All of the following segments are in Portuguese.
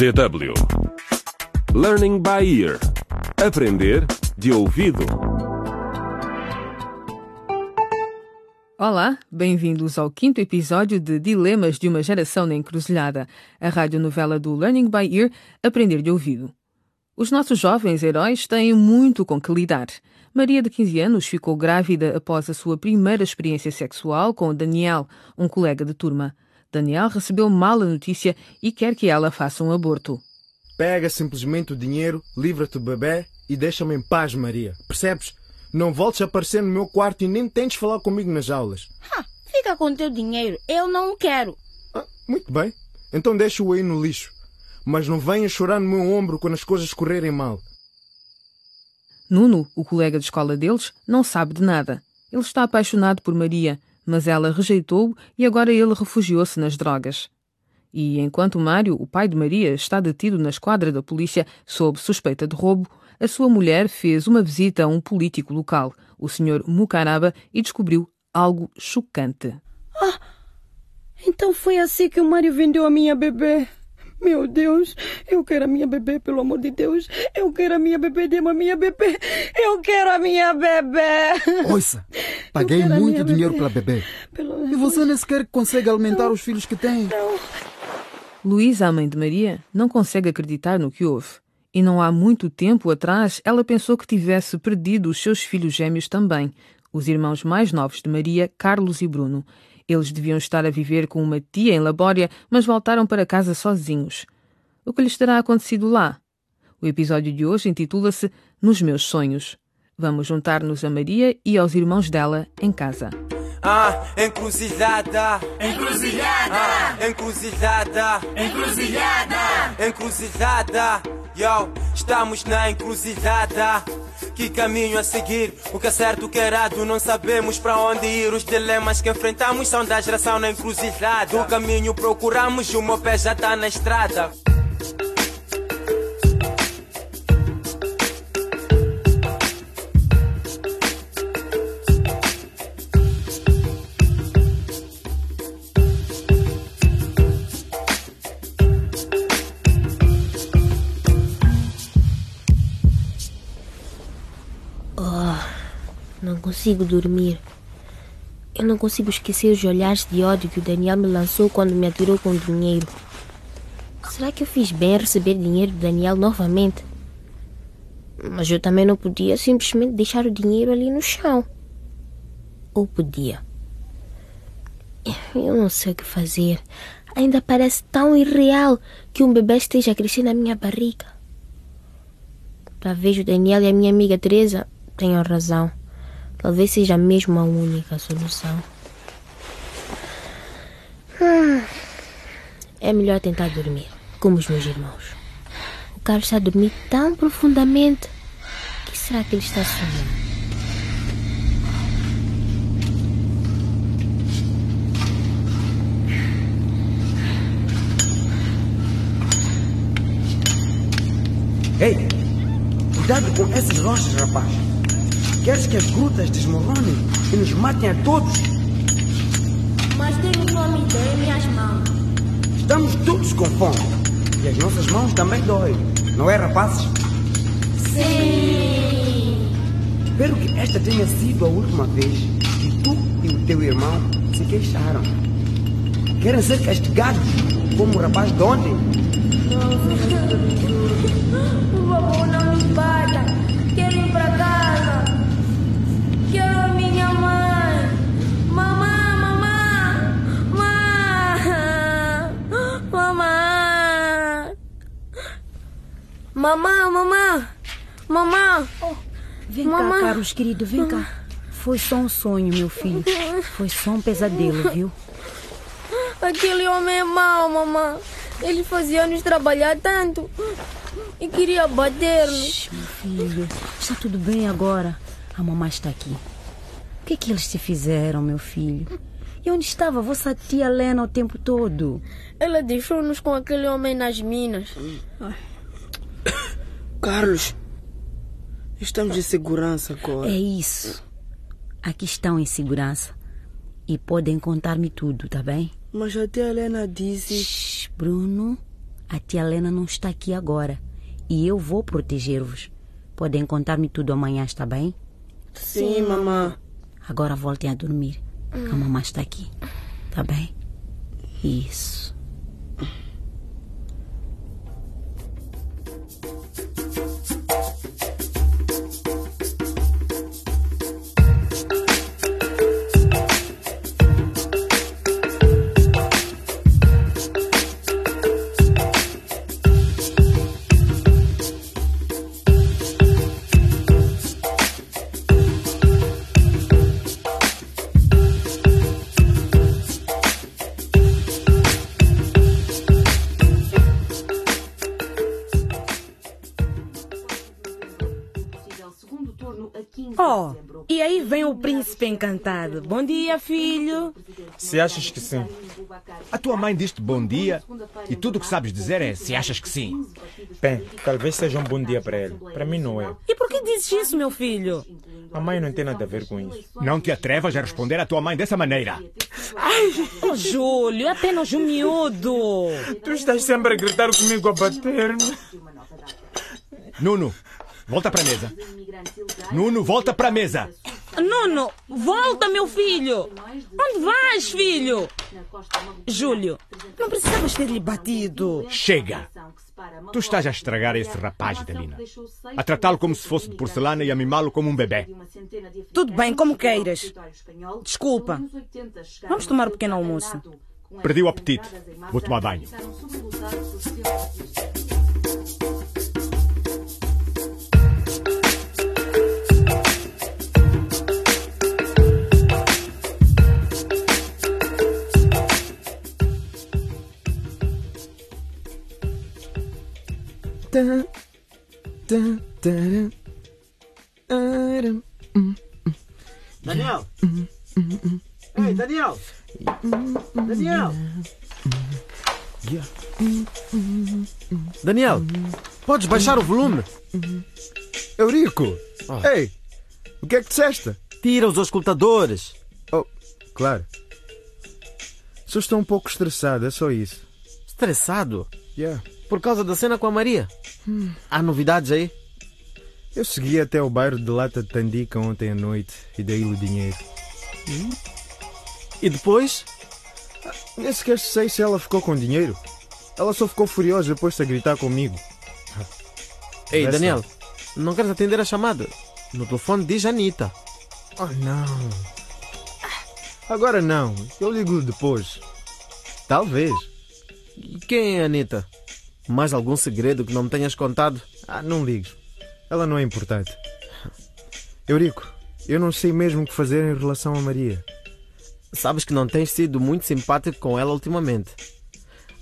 DW Learning by Ear Aprender de ouvido. Olá, bem-vindos ao quinto episódio de Dilemas de uma Geração na Encruzilhada, a radionovela do Learning by Ear Aprender de Ouvido. Os nossos jovens heróis têm muito com que lidar. Maria, de 15 anos, ficou grávida após a sua primeira experiência sexual com Daniel, um colega de turma. Daniel recebeu mal a notícia e quer que ela faça um aborto. Pega simplesmente o dinheiro, livra-te do bebê e deixa-me em paz, Maria. Percebes? Não voltes a aparecer no meu quarto e nem tentes falar comigo nas aulas. Ha, fica com teu dinheiro. Eu não quero. Ah, muito bem. Então deixa-o aí no lixo. Mas não venhas chorar no meu ombro quando as coisas correrem mal. Nuno, o colega de escola deles, não sabe de nada. Ele está apaixonado por Maria, mas ela rejeitou-o e agora ele refugiou-se nas drogas. E enquanto Mário, o pai de Maria, está detido na esquadra da polícia sob suspeita de roubo, a sua mulher fez uma visita a um político local, o Sr. Mucaraba, e descobriu algo chocante. Ah, então foi assim que o Mário vendeu a minha bebê. Meu Deus, eu quero a minha bebê, pelo amor de Deus. Eu quero a minha bebê, dê-me a minha bebê. Eu quero a minha bebê. Ouça, paguei muito dinheiro bebê. pela bebê. Pelo... E você nem sequer consegue alimentar os filhos que tem. Luísa, a mãe de Maria, não consegue acreditar no que houve. E não há muito tempo atrás ela pensou que tivesse perdido os seus filhos gêmeos também, os irmãos mais novos de Maria, Carlos e Bruno. Eles deviam estar a viver com uma tia em Labória, mas voltaram para casa sozinhos. O que lhes terá acontecido lá? O episódio de hoje intitula-se Nos Meus Sonhos. Vamos juntar-nos a Maria e aos irmãos dela em casa. Ah, encruzilhada. Encruzilhada. Ah, encruzilhada. Encruzilhada. Encruzilhada. Yo, estamos na encruzilhada. Que caminho a seguir? O que é certo, o que é errado? Não sabemos para onde ir. Os dilemas que enfrentamos são da geração na encruzilhada. O caminho procuramos e o meu pé já tá na estrada. Consigo dormir. Eu não consigo esquecer os olhares de ódio que o Daniel me lançou quando me atirou com dinheiro. Será que eu fiz bem em receber dinheiro do Daniel novamente? Mas eu também não podia simplesmente deixar o dinheiro ali no chão. Ou podia? Eu não sei o que fazer. Ainda parece tão irreal que um bebê esteja a crescer na minha barriga. Talvez o Daniel e a minha amiga Teresa tenham razão. Talvez seja mesmo a única solução. Hum, É melhor tentar dormir, como os meus irmãos. O Carlos está a dormir tão profundamente. O que será que ele está sonhando? Ei, cuidado com essas rochas, rapaz. Queres que as grutas desmoronem e nos matem a todos? Mas tem uma ideia em minhas mãos. Estamos todos com fome. E as nossas mãos também doem. Não é, rapazes? Sim. Espero que esta tenha sido a última vez que tu e o teu irmão se queixaram. Querem ser castigados como o rapaz de ontem? Por favor, não nos bata. Quero ir para casa. Mamãe. Vem Mamãe. cá, Carlos querido, vem cá. Foi só um sonho, meu filho. Foi só um pesadelo, viu? Aquele homem é mau, mamãe. Ele fazia-nos trabalhar tanto. E queria bater-nos. Meu filho, está tudo bem agora. A mamãe está aqui. O que é que eles te fizeram, meu filho? E onde estava a vossa tia Lena o tempo todo? Ela deixou-nos com aquele homem nas minas. Carlos, estamos em segurança agora. É isso. Aqui estão em segurança. E podem contar-me tudo, tá bem? Mas a tia Helena disse. Shhh, Bruno, A tia Lena não está aqui agora e eu vou proteger-vos. Podem contar-me tudo amanhã, está bem? Sim, mamã. Agora voltem a dormir. A mamãe está aqui. Tá bem? Isso. Oh, e aí vem o príncipe encantado. Bom dia, filho. Se achas que sim. A tua mãe diz-te bom dia e tudo o que sabes dizer é se achas que sim. Bem, talvez seja um bom dia para ele. Para mim não é. E por que dizes isso, meu filho? A mãe não tem nada a ver com isso. Não te atrevas a responder à tua mãe dessa maneira. Ai, oh, Júlio, é apenas um miúdo. Tu estás sempre a gritar comigo a bater-me. Nuno, volta para a mesa. Nuno, volta para a mesa. Nuno, volta, meu filho. Onde vais, filho? Júlio, não precisavas ter-lhe batido. Chega! Tu estás a estragar esse rapaz, Delina. A tratá-lo como se fosse de porcelana e a mimá-lo como um bebê. Tudo bem, como queiras. Desculpa. Vamos tomar um pequeno almoço. Perdi o apetite. Vou tomar banho. Daniel! Ei, Daniel! Daniel! Daniel, podes baixar o volume? Eurico! Ei, o que é que disseste? Tira os auscultadores. Oh, claro. Só estou um pouco estressado, é só isso. Estressado? Yeah. Por causa da cena com a Maria? Hum. Há novidades aí? Eu segui até o bairro de Lata de Tandica ontem à noite e dei-lhe o dinheiro. E depois? Nem sequer sei se ela ficou com dinheiro. Ela só ficou furiosa depois de gritar comigo. Ei, Daniel, não queres atender a chamada? No telefone diz Anitta. Oh, não. Agora não. Eu ligo depois. Talvez. Quem é Anitta? Mais algum segredo que não me tenhas contado? Ah, não ligues. Ela não é importante. Eurico, eu não sei mesmo o que fazer em relação a Maria. Sabes que não tens sido muito simpático com ela ultimamente.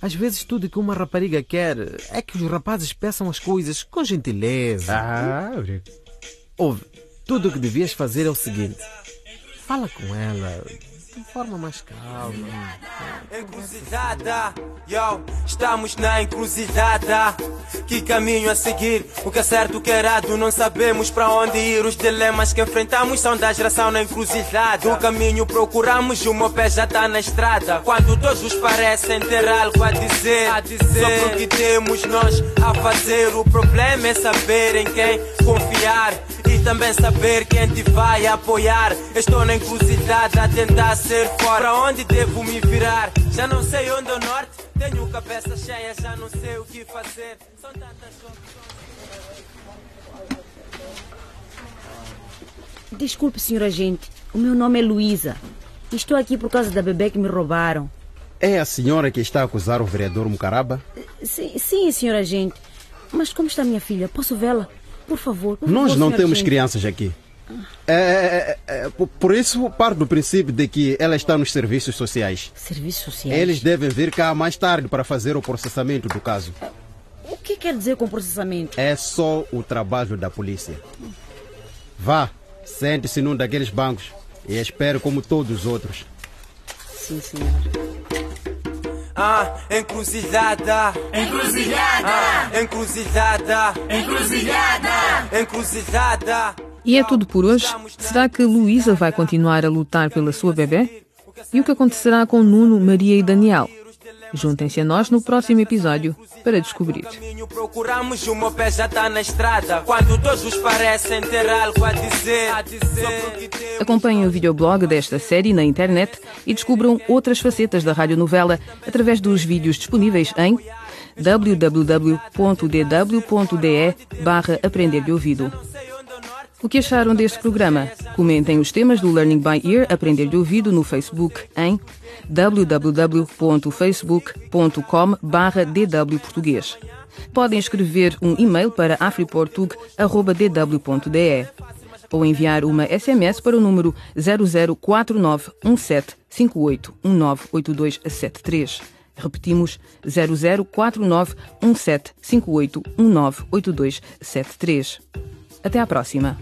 Às vezes tudo que uma rapariga quer é que os rapazes peçam as coisas com gentileza. Ah, Eurico. Ouve, tudo o que devias fazer é o seguinte. Fala com ela de forma mais calma. Encruzilhada, yo, estamos na encruzilhada. Que caminho a seguir? O que é certo, o que é errado, não sabemos para onde ir. Os dilemas que enfrentamos são da geração na encruzilhada. O caminho procuramos o meu pé já está na estrada. Quando todos parecem ter algo a dizer, a dizer. sobre o que temos nós a fazer. O problema é saber em quem confiar e também saber quem te vai apoiar. Estou na encruzilhada a tentar ser forte. Para onde devo me virar? Já não sei onde é o norte. Tenho cabeça cheia, já não sei o que fazer. São tantas Desculpe, senhor agente. O meu nome é Luísa. Estou aqui por causa da bebê que me roubaram. É a senhora que está a acusar o vereador Mucaraba? Sim, sim, senhor agente. Mas como está minha filha? Posso vê-la? Por favor. Por Nós favor, não temos agente. crianças aqui. É, é, é, é, por- por isso, parto do princípio de que ela está nos serviços sociais. Serviços sociais? Eles devem vir cá mais tarde para fazer o processamento do caso. O que quer dizer com processamento? É só o trabalho da polícia. Vá, sente-se num daqueles bancos e espere como todos os outros. Sim, senhor. Ah, encruzilhada. Encruzilhada. Ah, encruzilhada. Encruzilhada. Encruzilhada. E é tudo por hoje. Será que Luísa vai continuar a lutar pela sua bebê? E o que acontecerá com Nuno, Maria e Daniel? Juntem-se a nós no próximo episódio para descobrir. Procuramos meu pé já está na estrada. Quando todos parecem ter algo a dizer. Acompanhem o videoblog desta série na internet e descubram outras facetas da radionovela através dos vídeos disponíveis em www.dw.de barra Aprender de Ouvido. O que acharam deste programa? Comentem os temas do Learning by Ear Aprender de Ouvido no Facebook em www.facebook.com barra dwportuguês. Podem escrever um e-mail para afriportug.dw.de ou enviar uma SMS para o número 00491758198273. Repetimos 00491758198273. Até à próxima!